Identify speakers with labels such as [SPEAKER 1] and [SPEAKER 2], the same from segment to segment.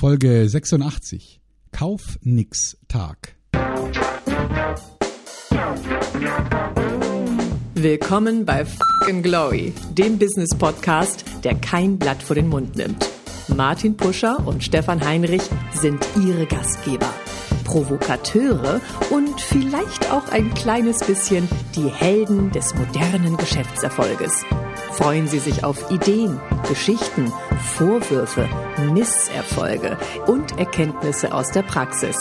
[SPEAKER 1] Folge 86. Kauf nix Tag.
[SPEAKER 2] Willkommen bei Fucking Glory, dem Business Podcast, der kein Blatt vor den Mund nimmt. Martin Puscher und Stefan Heinrich sind ihre Gastgeber. Provokateure und vielleicht auch ein kleines bisschen die Helden des modernen Geschäftserfolges. Freuen Sie sich auf Ideen, Geschichten, Vorwürfe, Misserfolge und Erkenntnisse aus der Praxis.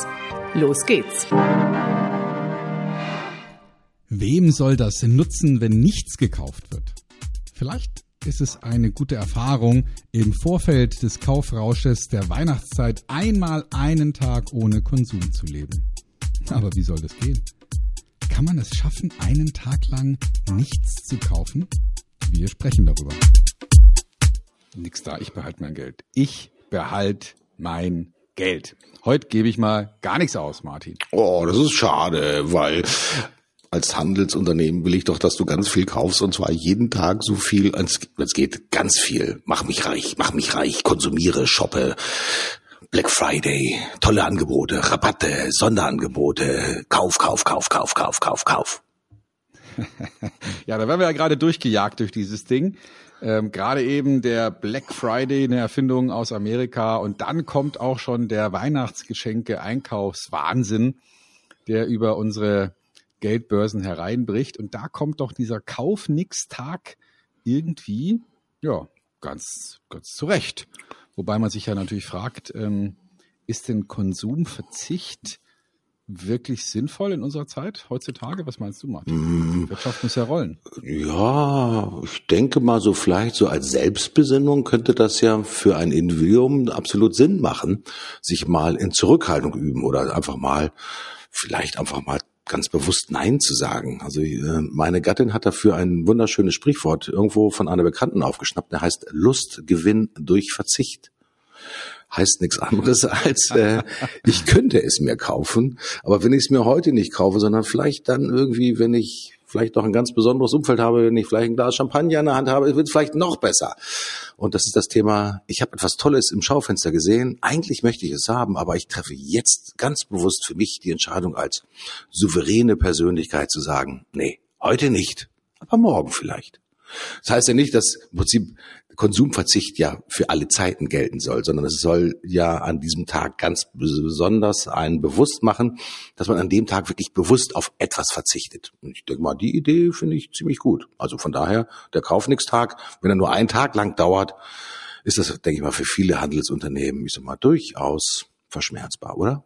[SPEAKER 2] Los geht's!
[SPEAKER 1] Wem soll das nutzen, wenn nichts gekauft wird? Vielleicht ist es eine gute Erfahrung, im Vorfeld des Kaufrausches der Weihnachtszeit einmal einen Tag ohne Konsum zu leben. Aber wie soll das gehen? Kann man es schaffen, einen Tag lang nichts zu kaufen? Wir sprechen darüber. Nix da, ich behalte mein Geld. Ich behalte mein Geld. Heute gebe ich mal gar nichts aus, Martin.
[SPEAKER 3] Oh, das ist schade, weil als Handelsunternehmen will ich doch, dass du ganz viel kaufst und zwar jeden Tag so viel, als es geht, ganz viel. Mach mich reich, mach mich reich, konsumiere, shoppe. Black Friday, tolle Angebote, Rabatte, Sonderangebote, Kauf, Kauf, Kauf, Kauf, Kauf, Kauf, Kauf.
[SPEAKER 1] ja, da werden wir ja gerade durchgejagt durch dieses Ding. Ähm, gerade eben der Black Friday, eine Erfindung aus Amerika und dann kommt auch schon der Weihnachtsgeschenke-Einkaufswahnsinn, der über unsere Geldbörsen hereinbricht. Und da kommt doch dieser Kauf-Nix-Tag irgendwie, ja, ganz, ganz zurecht. Wobei man sich ja natürlich fragt, ähm, ist denn Konsumverzicht wirklich sinnvoll in unserer Zeit heutzutage? Was meinst du, Martin? Mm. Die Wirtschaft muss ja rollen.
[SPEAKER 3] Ja, ich denke mal so vielleicht so als Selbstbesinnung könnte das ja für ein Individuum absolut Sinn machen, sich mal in Zurückhaltung üben oder einfach mal, vielleicht einfach mal ganz bewusst Nein zu sagen. Also äh, meine Gattin hat dafür ein wunderschönes Sprichwort irgendwo von einer Bekannten aufgeschnappt, der heißt Lustgewinn durch Verzicht. Heißt nichts anderes als, äh, ich könnte es mir kaufen, aber wenn ich es mir heute nicht kaufe, sondern vielleicht dann irgendwie, wenn ich vielleicht noch ein ganz besonderes Umfeld habe, wenn ich vielleicht ein Glas Champagner in der Hand habe, wird es vielleicht noch besser. Und das ist das Thema, ich habe etwas Tolles im Schaufenster gesehen, eigentlich möchte ich es haben, aber ich treffe jetzt ganz bewusst für mich die Entscheidung als souveräne Persönlichkeit zu sagen, nee, heute nicht, aber morgen vielleicht. Das heißt ja nicht, dass im Prinzip Konsumverzicht ja für alle Zeiten gelten soll, sondern es soll ja an diesem Tag ganz besonders einen bewusst machen, dass man an dem Tag wirklich bewusst auf etwas verzichtet. Und ich denke mal, die Idee finde ich ziemlich gut. Also von daher, der Kaufnix-Tag, wenn er nur einen Tag lang dauert, ist das, denke ich mal, für viele Handelsunternehmen, ich sag mal, durchaus verschmerzbar, oder?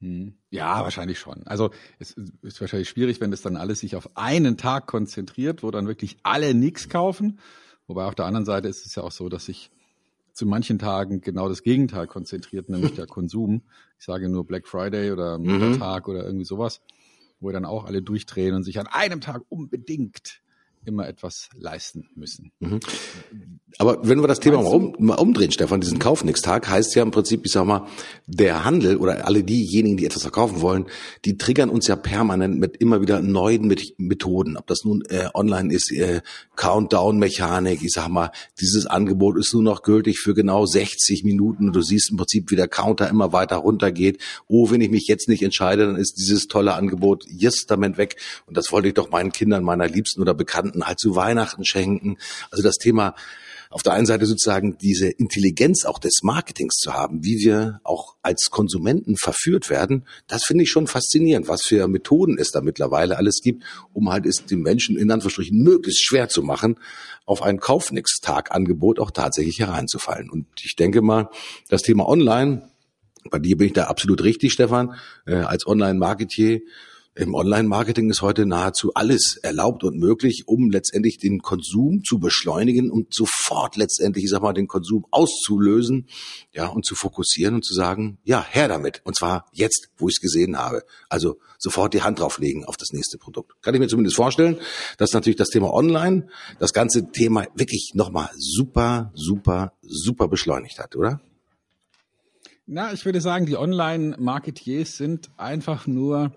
[SPEAKER 1] Hm. Ja, wahrscheinlich schon. Also es ist wahrscheinlich schwierig, wenn das dann alles sich auf einen Tag konzentriert, wo dann wirklich alle nichts kaufen Wobei auf der anderen Seite ist es ja auch so, dass sich zu manchen Tagen genau das Gegenteil konzentriert, nämlich der Konsum. Ich sage nur Black Friday oder Muttertag mhm. oder irgendwie sowas, wo dann auch alle durchdrehen und sich an einem Tag unbedingt immer etwas leisten müssen. Mhm.
[SPEAKER 3] Aber wenn wir das Thema mal, um, mal, umdrehen, Stefan, diesen Kaufnix-Tag heißt ja im Prinzip, ich sag mal, der Handel oder alle diejenigen, die etwas verkaufen wollen, die triggern uns ja permanent mit immer wieder neuen Methoden. Ob das nun äh, online ist, äh, Countdown-Mechanik, ich sag mal, dieses Angebot ist nur noch gültig für genau 60 Minuten und du siehst im Prinzip, wie der Counter immer weiter runtergeht. Oh, wenn ich mich jetzt nicht entscheide, dann ist dieses tolle Angebot justament weg. Und das wollte ich doch meinen Kindern, meiner Liebsten oder Bekannten halt zu Weihnachten schenken. Also das Thema auf der einen Seite sozusagen diese Intelligenz auch des Marketings zu haben, wie wir auch als Konsumenten verführt werden, das finde ich schon faszinierend, was für Methoden es da mittlerweile alles gibt, um halt es den Menschen in Anführungsstrichen möglichst schwer zu machen, auf ein Kaufnix-Tag-Angebot auch tatsächlich hereinzufallen. Und ich denke mal, das Thema Online, bei dir bin ich da absolut richtig, Stefan, äh, als Online-Marketier, im Online-Marketing ist heute nahezu alles erlaubt und möglich, um letztendlich den Konsum zu beschleunigen und sofort letztendlich, ich sag mal, den Konsum auszulösen, ja, und zu fokussieren und zu sagen, ja, her damit. Und zwar jetzt, wo ich es gesehen habe. Also sofort die Hand drauflegen auf das nächste Produkt. Kann ich mir zumindest vorstellen, dass natürlich das Thema Online das ganze Thema wirklich nochmal super, super, super beschleunigt hat, oder?
[SPEAKER 1] Na, ich würde sagen, die Online-Marketiers sind einfach nur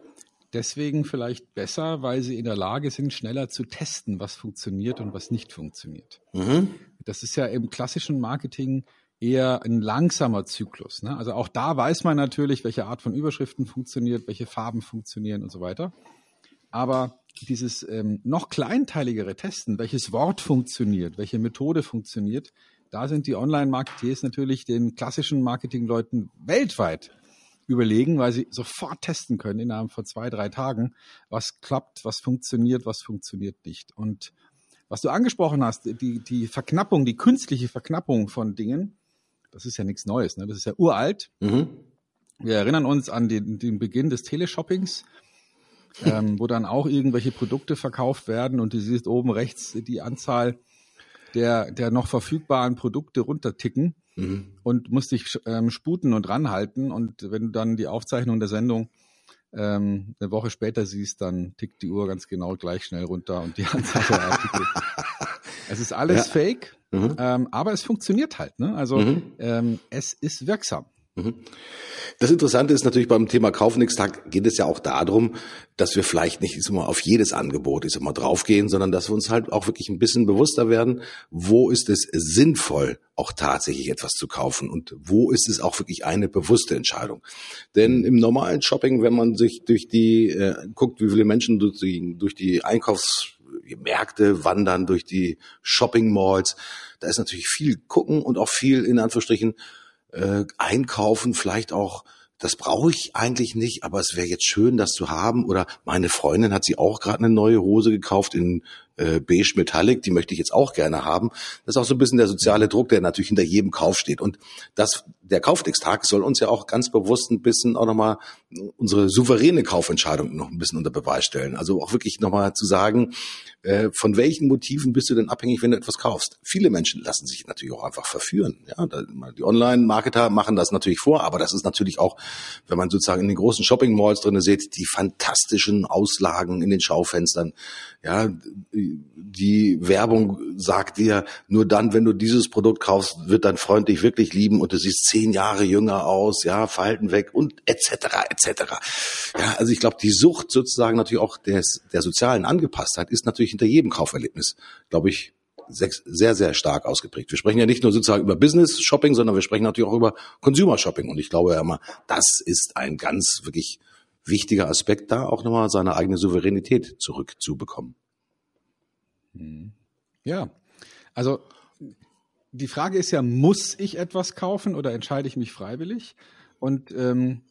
[SPEAKER 1] deswegen vielleicht besser, weil sie in der Lage sind, schneller zu testen, was funktioniert und was nicht funktioniert. Mhm. Das ist ja im klassischen Marketing eher ein langsamer Zyklus. Ne? Also auch da weiß man natürlich, welche Art von Überschriften funktioniert, welche Farben funktionieren und so weiter. Aber dieses ähm, noch kleinteiligere Testen, welches Wort funktioniert, welche Methode funktioniert, da sind die Online-Marketeers natürlich den klassischen Marketingleuten weltweit überlegen, weil sie sofort testen können innerhalb von zwei, drei Tagen, was klappt, was funktioniert, was funktioniert nicht. Und was du angesprochen hast, die, die Verknappung, die künstliche Verknappung von Dingen, das ist ja nichts Neues, ne? das ist ja uralt. Mhm. Wir erinnern uns an den, den Beginn des Teleshoppings, ähm, wo dann auch irgendwelche Produkte verkauft werden und du siehst oben rechts die Anzahl der, der noch verfügbaren Produkte runterticken mhm. und musst dich ähm, sputen und ranhalten. Und wenn du dann die Aufzeichnung der Sendung ähm, eine Woche später siehst, dann tickt die Uhr ganz genau gleich schnell runter und die Anzahl der Artikel. es ist alles ja. fake, mhm. ähm, aber es funktioniert halt. Ne? Also mhm. ähm, es ist wirksam. Mhm.
[SPEAKER 3] Das Interessante ist natürlich beim Thema Kaufnix-Tag geht es ja auch darum, dass wir vielleicht nicht immer auf jedes Angebot ist immer draufgehen, sondern dass wir uns halt auch wirklich ein bisschen bewusster werden, wo ist es sinnvoll, auch tatsächlich etwas zu kaufen und wo ist es auch wirklich eine bewusste Entscheidung. Denn im normalen Shopping, wenn man sich durch die äh, guckt, wie viele Menschen durch die, durch die Einkaufsmärkte wandern, durch die Shopping Malls, da ist natürlich viel gucken und auch viel in Anführungsstrichen äh, einkaufen, vielleicht auch das brauche ich eigentlich nicht, aber es wäre jetzt schön, das zu haben. Oder meine Freundin hat sie auch gerade eine neue Hose gekauft in äh, beige Metallic, die möchte ich jetzt auch gerne haben. Das ist auch so ein bisschen der soziale Druck, der natürlich hinter jedem Kauf steht. Und das, der Kaufnix-Tag soll uns ja auch ganz bewusst ein bisschen auch nochmal unsere souveräne Kaufentscheidung noch ein bisschen unter Beweis stellen. Also auch wirklich nochmal zu sagen, äh, von welchen Motiven bist du denn abhängig, wenn du etwas kaufst? Viele Menschen lassen sich natürlich auch einfach verführen. Ja, die Online-Marketer machen das natürlich vor, aber das ist natürlich auch, wenn man sozusagen in den großen Shopping-Malls drinne sieht, die fantastischen Auslagen in den Schaufenstern. Ja, die Werbung sagt dir, nur dann, wenn du dieses Produkt kaufst, wird dein Freund dich wirklich lieben und du siehst zehn Jahre jünger aus, ja, Verhalten weg und etc. etc. Ja, also ich glaube, die Sucht sozusagen natürlich auch des, der sozialen Angepasstheit ist natürlich hinter jedem Kauferlebnis, glaube ich, sehr, sehr stark ausgeprägt. Wir sprechen ja nicht nur sozusagen über Business Shopping, sondern wir sprechen natürlich auch über Consumer Shopping. Und ich glaube ja immer, das ist ein ganz wirklich wichtiger Aspekt, da auch nochmal seine eigene Souveränität zurückzubekommen.
[SPEAKER 1] Mhm. Ja, also die Frage ist ja, muss ich etwas kaufen oder entscheide ich mich freiwillig? Und ähm,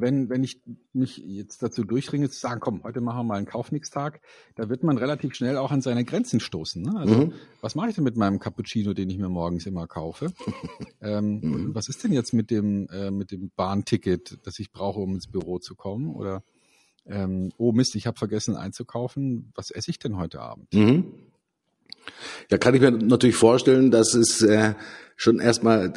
[SPEAKER 1] wenn, wenn ich mich jetzt dazu durchringe zu sagen, komm, heute machen wir mal einen Kaufnix-Tag, da wird man relativ schnell auch an seine Grenzen stoßen. Ne? Also mhm. was mache ich denn mit meinem Cappuccino, den ich mir morgens immer kaufe? ähm, mhm. Was ist denn jetzt mit dem, äh, mit dem Bahnticket, das ich brauche, um ins Büro zu kommen? Oder ähm, oh Mist, ich habe vergessen einzukaufen, was esse ich denn heute Abend? Mhm.
[SPEAKER 3] Ja, kann ich mir natürlich vorstellen, dass es äh, schon erstmal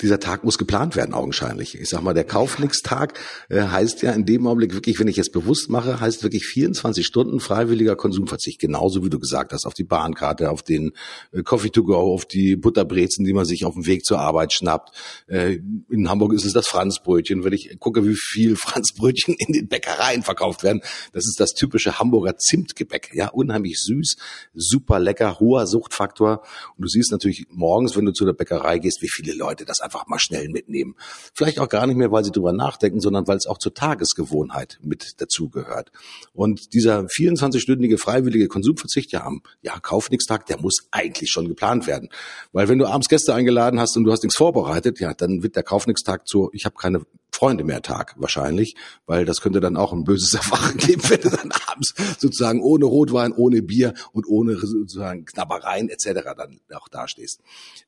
[SPEAKER 3] dieser Tag muss geplant werden, augenscheinlich. Ich sag mal, der Kaufnix-Tag äh, heißt ja in dem Augenblick wirklich, wenn ich es bewusst mache, heißt wirklich 24 Stunden freiwilliger Konsumverzicht. Genauso wie du gesagt hast, auf die Bahnkarte, auf den äh, Coffee to go, auf die Butterbrezen, die man sich auf dem Weg zur Arbeit schnappt. Äh, in Hamburg ist es das Franzbrötchen. Wenn ich gucke, wie viel Franzbrötchen in den Bäckereien verkauft werden, das ist das typische Hamburger Zimtgebäck. Ja, unheimlich süß, super lecker, hoher Suchtfaktor. Und du siehst natürlich morgens, wenn du zu der Bäckerei gehst, wie viele Leute das einfach mal schnell mitnehmen. Vielleicht auch gar nicht mehr, weil sie drüber nachdenken, sondern weil es auch zur Tagesgewohnheit mit dazugehört. Und dieser 24-stündige freiwillige Konsumverzicht ja am ja, Kaufnix-Tag, der muss eigentlich schon geplant werden. Weil wenn du abends Gäste eingeladen hast und du hast nichts vorbereitet, ja, dann wird der Kaufnix-Tag zu, ich habe keine Freunde mehr Tag wahrscheinlich, weil das könnte dann auch ein böses Erwachen geben, wenn du dann abends sozusagen ohne Rotwein, ohne Bier und ohne sozusagen Knabbereien etc. dann auch dastehst.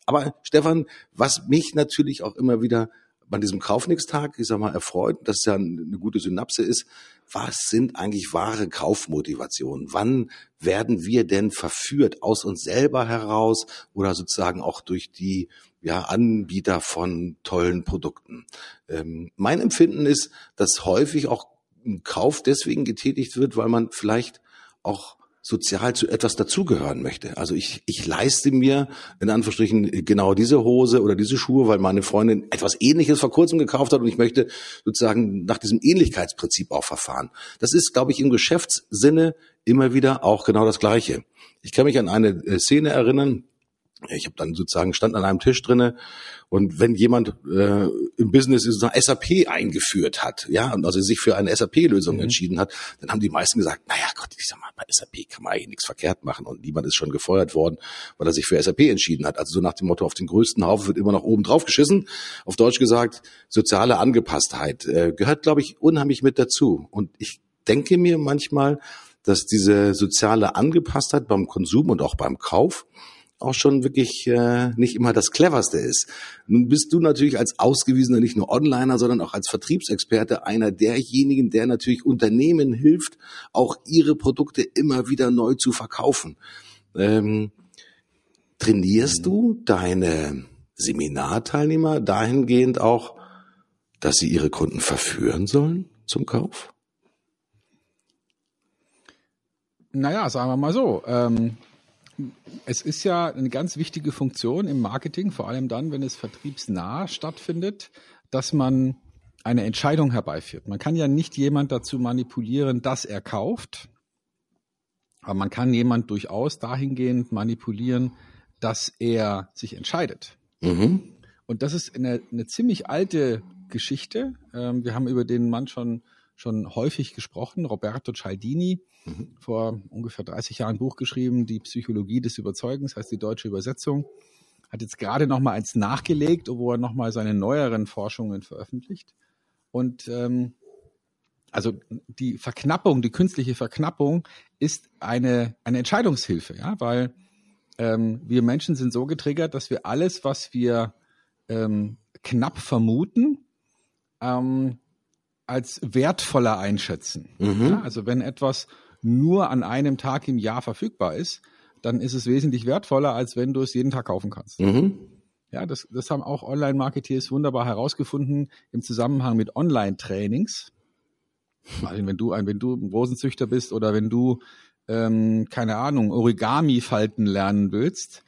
[SPEAKER 3] Aber Stefan, was mich natürlich auch immer wieder bei diesem Kaufnix-Tag, ich sag mal, erfreut, dass ja eine gute Synapse ist, was sind eigentlich wahre Kaufmotivationen? Wann werden wir denn verführt aus uns selber heraus oder sozusagen auch durch die ja, Anbieter von tollen Produkten? Ähm, mein Empfinden ist, dass häufig auch ein Kauf deswegen getätigt wird, weil man vielleicht auch sozial zu etwas dazugehören möchte. Also ich, ich leiste mir in Anführungsstrichen genau diese Hose oder diese Schuhe, weil meine Freundin etwas Ähnliches vor kurzem gekauft hat und ich möchte sozusagen nach diesem Ähnlichkeitsprinzip auch verfahren. Das ist, glaube ich, im Geschäftssinne immer wieder auch genau das Gleiche. Ich kann mich an eine äh, Szene erinnern, ich habe dann sozusagen stand an einem Tisch drinne und wenn jemand äh, im Business eine SAP eingeführt hat, ja, und also sich für eine SAP-Lösung mhm. entschieden hat, dann haben die meisten gesagt, naja Gott, ich sag mal, bei SAP kann man eigentlich nichts verkehrt machen und niemand ist schon gefeuert worden, weil er sich für SAP entschieden hat. Also so nach dem Motto, auf den größten Haufen wird immer noch oben drauf geschissen. Auf Deutsch gesagt, soziale Angepasstheit äh, gehört, glaube ich, unheimlich mit dazu. Und ich denke mir manchmal, dass diese soziale Angepasstheit beim Konsum und auch beim Kauf auch schon wirklich äh, nicht immer das cleverste ist. Nun bist du natürlich als ausgewiesener nicht nur Onliner, sondern auch als Vertriebsexperte einer derjenigen, der natürlich Unternehmen hilft, auch ihre Produkte immer wieder neu zu verkaufen. Ähm, trainierst du deine Seminarteilnehmer dahingehend auch, dass sie ihre Kunden verführen sollen zum Kauf?
[SPEAKER 1] Naja, sagen wir mal so. Ähm es ist ja eine ganz wichtige Funktion im Marketing, vor allem dann, wenn es vertriebsnah stattfindet, dass man eine Entscheidung herbeiführt. Man kann ja nicht jemand dazu manipulieren, dass er kauft, aber man kann jemand durchaus dahingehend manipulieren, dass er sich entscheidet. Mhm. Und das ist eine, eine ziemlich alte Geschichte. Ähm, wir haben über den Mann schon, schon häufig gesprochen, Roberto Cialdini mhm. vor ungefähr 30 Jahren ein Buch geschrieben, Die Psychologie des Überzeugens, heißt die deutsche Übersetzung. Hat jetzt gerade noch mal eins nachgelegt, wo er noch mal seine neueren Forschungen veröffentlicht. Und ähm, also die Verknappung, die künstliche Verknappung ist eine, eine Entscheidungshilfe, ja, weil ähm, wir Menschen sind so getriggert, dass wir alles, was wir ähm, knapp vermuten, ähm, als wertvoller einschätzen. Mhm. Ja, also wenn etwas nur an einem Tag im Jahr verfügbar ist, dann ist es wesentlich wertvoller, als wenn du es jeden Tag kaufen kannst. Mhm. Ja, das, das haben auch Online-Marketeers wunderbar herausgefunden im Zusammenhang mit Online-Trainings. Also wenn du ein, wenn du ein Rosenzüchter bist oder wenn du ähm, keine Ahnung Origami falten lernen willst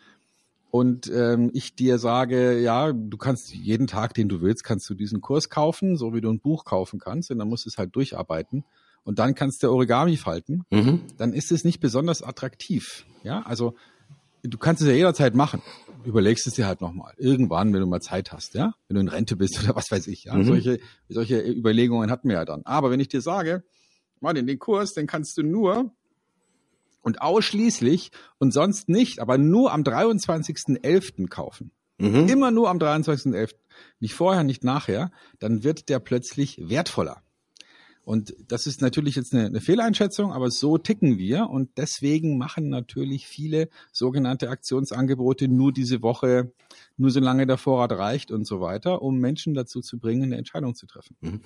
[SPEAKER 1] und ähm, ich dir sage, ja, du kannst jeden Tag, den du willst, kannst du diesen Kurs kaufen, so wie du ein Buch kaufen kannst, und dann musst du es halt durcharbeiten und dann kannst du Origami falten, mhm. dann ist es nicht besonders attraktiv. Ja, also du kannst es ja jederzeit machen. Überlegst es dir halt nochmal. Irgendwann, wenn du mal Zeit hast, ja, wenn du in Rente bist oder was weiß ich, ja. Mhm. Solche, solche Überlegungen hatten wir ja dann. Aber wenn ich dir sage, Martin, den Kurs, den kannst du nur und ausschließlich und sonst nicht, aber nur am 23.11. kaufen. Mhm. Immer nur am 23.11. Nicht vorher, nicht nachher, dann wird der plötzlich wertvoller. Und das ist natürlich jetzt eine, eine, Fehleinschätzung, aber so ticken wir und deswegen machen natürlich viele sogenannte Aktionsangebote nur diese Woche, nur solange der Vorrat reicht und so weiter, um Menschen dazu zu bringen, eine Entscheidung zu treffen. Mhm.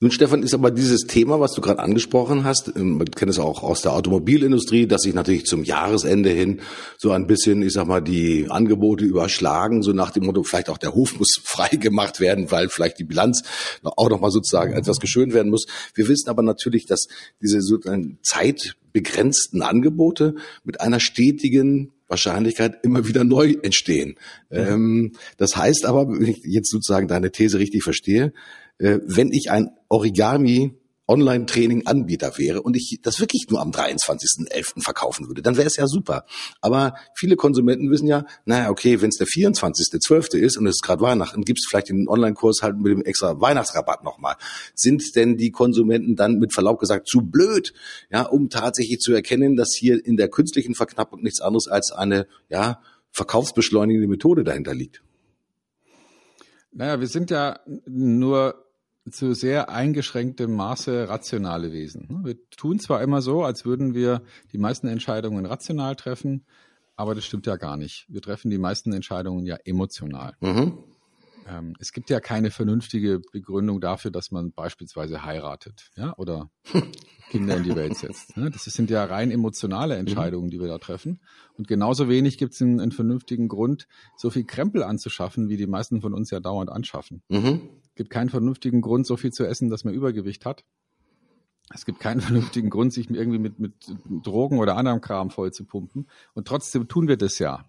[SPEAKER 3] Nun, Stefan, ist aber dieses Thema, was du gerade angesprochen hast, ähm, man kennt es auch aus der Automobilindustrie, dass sich natürlich zum Jahresende hin so ein bisschen, ich sag mal, die Angebote überschlagen, so nach dem Motto, vielleicht auch der Hof muss frei gemacht werden, weil vielleicht die Bilanz auch nochmal sozusagen etwas geschönt werden muss. Wir wissen aber natürlich, dass diese sozusagen zeitbegrenzten Angebote mit einer stetigen Wahrscheinlichkeit immer wieder neu entstehen. Mhm. Ähm, das heißt aber, wenn ich jetzt sozusagen deine These richtig verstehe, äh, wenn ich ein Origami Online-Training-Anbieter wäre und ich das wirklich nur am 23.11. verkaufen würde, dann wäre es ja super. Aber viele Konsumenten wissen ja, naja, okay, wenn es der 24.12. ist und es ist gerade Weihnachten, gibt es vielleicht den Online-Kurs halt mit dem extra Weihnachtsrabatt nochmal. Sind denn die Konsumenten dann mit Verlaub gesagt zu blöd, ja, um tatsächlich zu erkennen, dass hier in der künstlichen Verknappung nichts anderes als eine, ja, verkaufsbeschleunigende Methode dahinter liegt?
[SPEAKER 1] Naja, wir sind ja nur zu sehr eingeschränktem Maße rationale Wesen. Wir tun zwar immer so, als würden wir die meisten Entscheidungen rational treffen, aber das stimmt ja gar nicht. Wir treffen die meisten Entscheidungen ja emotional. Mhm. Ähm, es gibt ja keine vernünftige Begründung dafür, dass man beispielsweise heiratet, ja, oder Kinder in die Welt setzt. Ne? Das sind ja rein emotionale Entscheidungen, die wir da treffen. Und genauso wenig gibt es einen, einen, vernünftigen Grund, so viel Krempel anzuschaffen, wie die meisten von uns ja dauernd anschaffen. Mhm. Es gibt keinen vernünftigen Grund, so viel zu essen, dass man Übergewicht hat. Es gibt keinen vernünftigen Grund, sich irgendwie mit, mit Drogen oder anderem Kram voll zu pumpen. Und trotzdem tun wir das ja.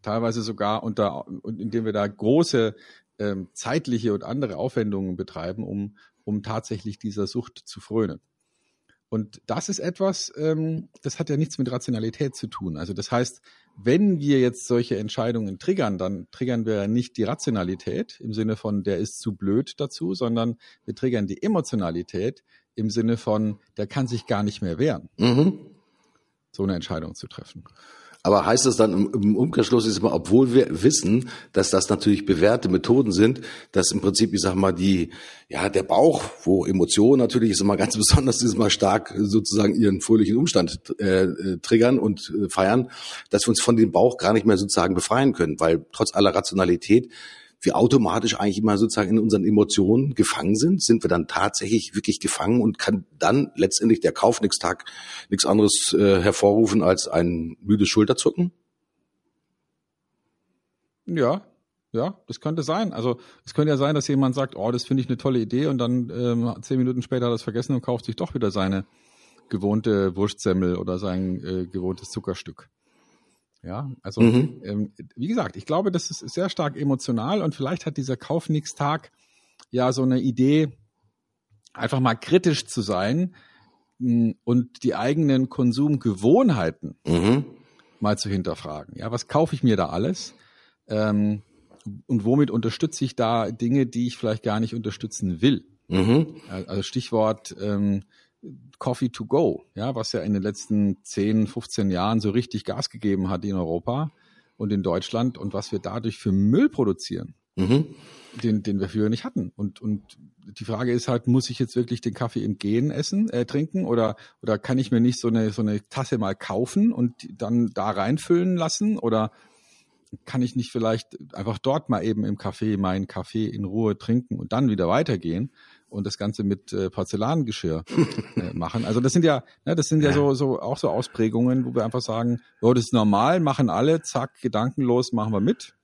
[SPEAKER 1] Teilweise sogar unter, indem wir da große ähm, zeitliche und andere Aufwendungen betreiben, um, um tatsächlich dieser Sucht zu frönen. Und das ist etwas, ähm, das hat ja nichts mit Rationalität zu tun. Also das heißt, wenn wir jetzt solche Entscheidungen triggern, dann triggern wir nicht die Rationalität im Sinne von, der ist zu blöd dazu, sondern wir triggern die Emotionalität im Sinne von, der kann sich gar nicht mehr wehren, mhm. so eine Entscheidung zu treffen.
[SPEAKER 3] Aber heißt das dann im, Umkehrschluss ist immer, obwohl wir wissen, dass das natürlich bewährte Methoden sind, dass im Prinzip, ich sag mal, die, ja, der Bauch, wo Emotionen natürlich ist immer ganz besonders, ist immer stark sozusagen ihren fröhlichen Umstand äh, äh, triggern und äh, feiern, dass wir uns von dem Bauch gar nicht mehr sozusagen befreien können, weil trotz aller Rationalität wir automatisch eigentlich immer sozusagen in unseren Emotionen gefangen sind, sind wir dann tatsächlich wirklich gefangen und kann dann letztendlich der Kaufnix-Tag nichts anderes äh, hervorrufen als ein müdes Schulterzucken?
[SPEAKER 1] Ja, ja, das könnte sein. Also es könnte ja sein, dass jemand sagt, oh, das finde ich eine tolle Idee und dann ähm, zehn Minuten später hat er es vergessen und kauft sich doch wieder seine gewohnte Wurstsemmel oder sein äh, gewohntes Zuckerstück. Ja, also mhm. ähm, wie gesagt, ich glaube, das ist sehr stark emotional und vielleicht hat dieser Kaufnix-Tag ja so eine Idee, einfach mal kritisch zu sein hm, und die eigenen Konsumgewohnheiten mhm. mal zu hinterfragen. Ja, was kaufe ich mir da alles? Ähm, und womit unterstütze ich da Dinge, die ich vielleicht gar nicht unterstützen will? Mhm. Also Stichwort ähm, Coffee to go, ja, was ja in den letzten 10, 15 Jahren so richtig Gas gegeben hat in Europa und in Deutschland und was wir dadurch für Müll produzieren, mhm. den, den wir früher nicht hatten. Und, und die Frage ist halt, muss ich jetzt wirklich den Kaffee im Gehen essen, äh, trinken oder, oder kann ich mir nicht so eine, so eine Tasse mal kaufen und dann da reinfüllen lassen oder kann ich nicht vielleicht einfach dort mal eben im Café meinen Kaffee in Ruhe trinken und dann wieder weitergehen? Und das Ganze mit äh, Porzellangeschirr äh, machen. Also das sind ja, ne, das sind ja, so, so auch so Ausprägungen, wo wir einfach sagen, oh, das ist normal, machen alle, zack, gedankenlos, machen wir mit.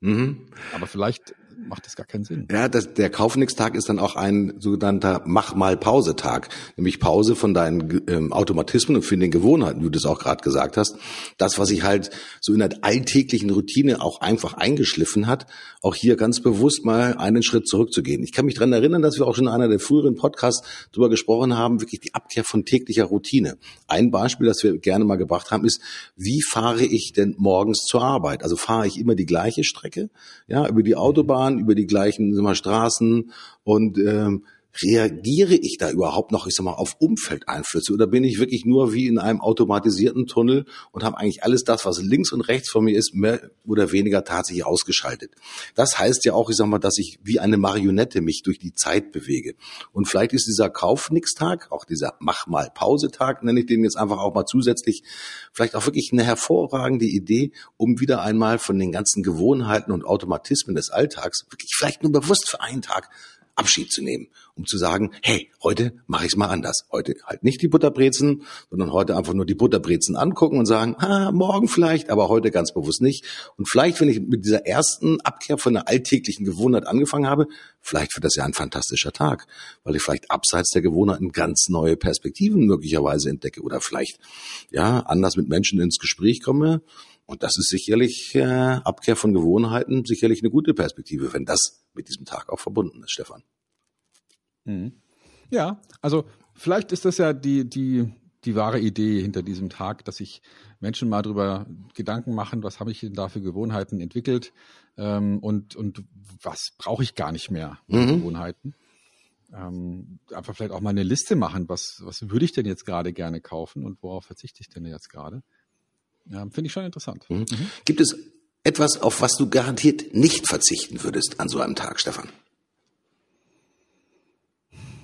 [SPEAKER 1] Mhm. Aber vielleicht macht das gar keinen Sinn.
[SPEAKER 3] Ja, das, der Kaufnix-Tag ist dann auch ein sogenannter Mach-mal-Pause-Tag. Nämlich Pause von deinen ähm, Automatismen und von den Gewohnheiten, wie du das auch gerade gesagt hast. Das, was sich halt so in der alltäglichen Routine auch einfach eingeschliffen hat, auch hier ganz bewusst mal einen Schritt zurückzugehen. Ich kann mich dran erinnern, dass wir auch schon in einer der früheren Podcasts darüber gesprochen haben, wirklich die Abkehr von täglicher Routine. Ein Beispiel, das wir gerne mal gebracht haben, ist, wie fahre ich denn morgens zur Arbeit? Also fahre ich immer die gleiche Strecke, ja, über die Autobahn, fahren über die gleichen sag mal, Straßen und ähm, reagiere ich da überhaupt noch, ich sag mal, auf Umfeldeinflüsse oder bin ich wirklich nur wie in einem automatisierten Tunnel und habe eigentlich alles das, was links und rechts von mir ist, mehr oder weniger tatsächlich ausgeschaltet. Das heißt ja auch, ich sag mal, dass ich wie eine Marionette mich durch die Zeit bewege. Und vielleicht ist dieser Kaufnix-Tag, auch dieser Mach-mal-Pause-Tag, nenne ich den jetzt einfach auch mal zusätzlich, vielleicht auch wirklich eine hervorragende Idee, um wieder einmal von den ganzen Gewohnheiten und Automatismen des Alltags wirklich vielleicht nur bewusst für einen Tag Abschied zu nehmen, um zu sagen, hey, heute mache ich es mal anders. Heute halt nicht die Butterbrezen, sondern heute einfach nur die Butterbrezen angucken und sagen, ah, morgen vielleicht, aber heute ganz bewusst nicht. Und vielleicht, wenn ich mit dieser ersten Abkehr von der alltäglichen Gewohnheit angefangen habe, vielleicht wird das ja ein fantastischer Tag, weil ich vielleicht abseits der Gewohnheiten ganz neue Perspektiven möglicherweise entdecke oder vielleicht ja anders mit Menschen ins Gespräch komme. Und das ist sicherlich äh, Abkehr von Gewohnheiten, sicherlich eine gute Perspektive, wenn das mit diesem Tag auch verbunden ist, Stefan.
[SPEAKER 1] Mhm. Ja, also vielleicht ist das ja die, die, die wahre Idee hinter diesem Tag, dass sich Menschen mal darüber Gedanken machen, was habe ich denn da für Gewohnheiten entwickelt ähm, und, und was brauche ich gar nicht mehr mhm. Gewohnheiten. Ähm, einfach vielleicht auch mal eine Liste machen, was, was würde ich denn jetzt gerade gerne kaufen und worauf verzichte ich denn jetzt gerade. Ja, Finde ich schon interessant.
[SPEAKER 3] Mhm. Mhm. Gibt es etwas, auf was du garantiert nicht verzichten würdest an so einem Tag, Stefan?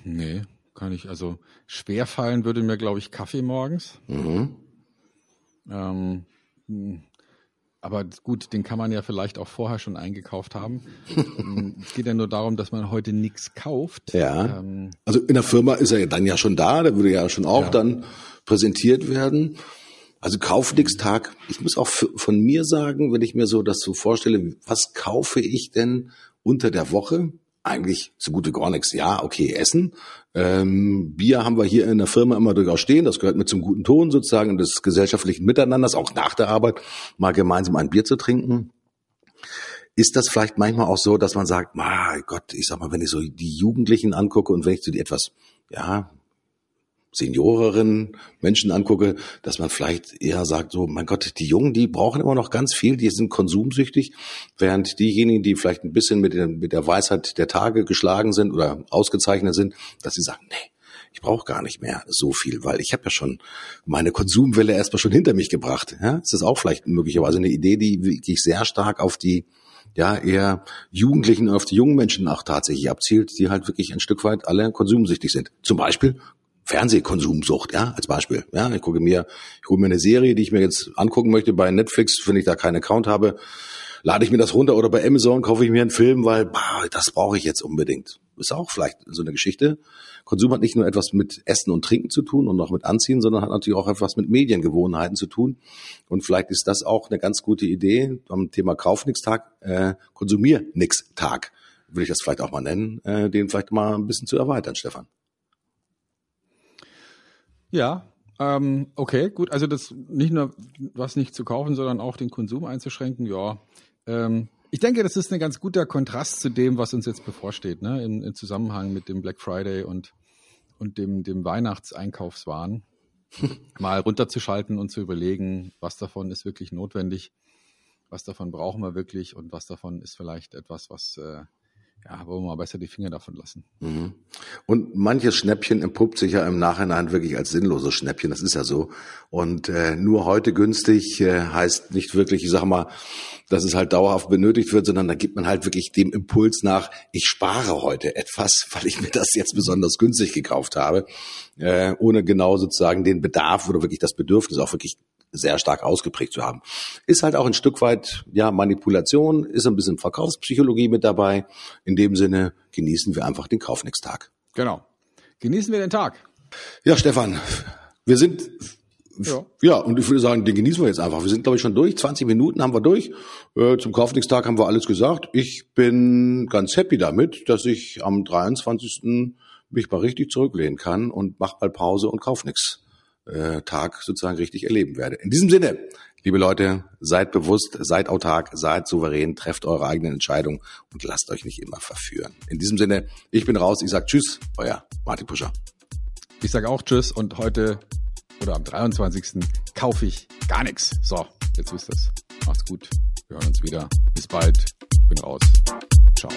[SPEAKER 1] Nee, kann ich. Also schwer fallen würde mir, glaube ich, Kaffee morgens. Mhm. Ähm, hm, aber gut, den kann man ja vielleicht auch vorher schon eingekauft haben. Hm, es geht ja nur darum, dass man heute nichts kauft.
[SPEAKER 3] Ja. Ähm, also in der Firma ist er dann ja schon da, der würde ja schon auch ja. dann präsentiert werden. Also Kaufnix-Tag. Ich muss auch von mir sagen, wenn ich mir so das so vorstelle, was kaufe ich denn unter der Woche? Eigentlich so gute gar nichts. Ja, okay, Essen. Ähm, Bier haben wir hier in der Firma immer durchaus stehen. Das gehört mit zum guten Ton sozusagen des gesellschaftlichen Miteinanders, auch nach der Arbeit, mal gemeinsam ein Bier zu trinken. Ist das vielleicht manchmal auch so, dass man sagt, mein Gott, ich sag mal, wenn ich so die Jugendlichen angucke und wenn ich so die etwas, ja, senioreren Menschen angucke, dass man vielleicht eher sagt, so, mein Gott, die Jungen, die brauchen immer noch ganz viel, die sind konsumsüchtig, während diejenigen, die vielleicht ein bisschen mit der, mit der Weisheit der Tage geschlagen sind oder ausgezeichnet sind, dass sie sagen, nee, ich brauche gar nicht mehr so viel, weil ich habe ja schon meine Konsumwelle erstmal schon hinter mich gebracht. Ja, das ist auch vielleicht möglicherweise eine Idee, die wirklich sehr stark auf die ja eher Jugendlichen auf die jungen Menschen auch tatsächlich abzielt, die halt wirklich ein Stück weit alle konsumsüchtig sind. Zum Beispiel Fernsehkonsumsucht, ja, als Beispiel. Ja, ich gucke mir, ich hole mir eine Serie, die ich mir jetzt angucken möchte bei Netflix, wenn ich da keinen Account habe, lade ich mir das runter oder bei Amazon kaufe ich mir einen Film, weil bah, das brauche ich jetzt unbedingt. Ist auch vielleicht so eine Geschichte. Konsum hat nicht nur etwas mit Essen und Trinken zu tun und auch mit Anziehen, sondern hat natürlich auch etwas mit Mediengewohnheiten zu tun. Und vielleicht ist das auch eine ganz gute Idee am Thema Kaufnix-Tag, äh, Konsumier-Nix-Tag, würde ich das vielleicht auch mal nennen, äh, den vielleicht mal ein bisschen zu erweitern, Stefan.
[SPEAKER 1] Ja, ähm, okay, gut. Also das nicht nur was nicht zu kaufen, sondern auch den Konsum einzuschränken. Ja, ähm, ich denke, das ist ein ganz guter Kontrast zu dem, was uns jetzt bevorsteht, ne? Im, im Zusammenhang mit dem Black Friday und und dem dem Weihnachtseinkaufswahn. Mal runterzuschalten und zu überlegen, was davon ist wirklich notwendig, was davon brauchen wir wirklich und was davon ist vielleicht etwas, was äh, ja, wollen wir mal besser die Finger davon lassen.
[SPEAKER 3] Mhm. Und manches Schnäppchen entpuppt sich ja im Nachhinein wirklich als sinnloses Schnäppchen, das ist ja so. Und äh, nur heute günstig äh, heißt nicht wirklich, ich sag mal, dass es halt dauerhaft benötigt wird, sondern da gibt man halt wirklich dem Impuls nach, ich spare heute etwas, weil ich mir das jetzt besonders günstig gekauft habe, äh, ohne genau sozusagen den Bedarf oder wirklich das Bedürfnis auch wirklich sehr stark ausgeprägt zu haben. Ist halt auch ein Stück weit, ja, Manipulation, ist ein bisschen Verkaufspsychologie mit dabei. In dem Sinne genießen wir einfach den Kaufnix-Tag.
[SPEAKER 1] Genau. Genießen wir den Tag.
[SPEAKER 3] Ja, Stefan, wir sind ja. ja, und ich würde sagen, den genießen wir jetzt einfach. Wir sind, glaube ich, schon durch. 20 Minuten haben wir durch. Äh, zum Kaufnix-Tag haben wir alles gesagt. Ich bin ganz happy damit, dass ich am 23. mich mal richtig zurücklehnen kann und mach mal Pause und kauf nix äh, Tag sozusagen richtig erleben werde. In diesem Sinne, liebe Leute, seid bewusst, seid autark, seid souverän, trefft eure eigenen Entscheidungen und lasst euch nicht immer verführen. In diesem Sinne, ich bin raus, ich sag Tschüss, euer Martin Puscher.
[SPEAKER 1] Ich sage auch Tschüss und heute oder am 23. kaufe ich gar nichts. So, jetzt wisst ihr's. Macht's gut. Wir hören uns wieder. Bis bald. Ich bin raus. Ciao.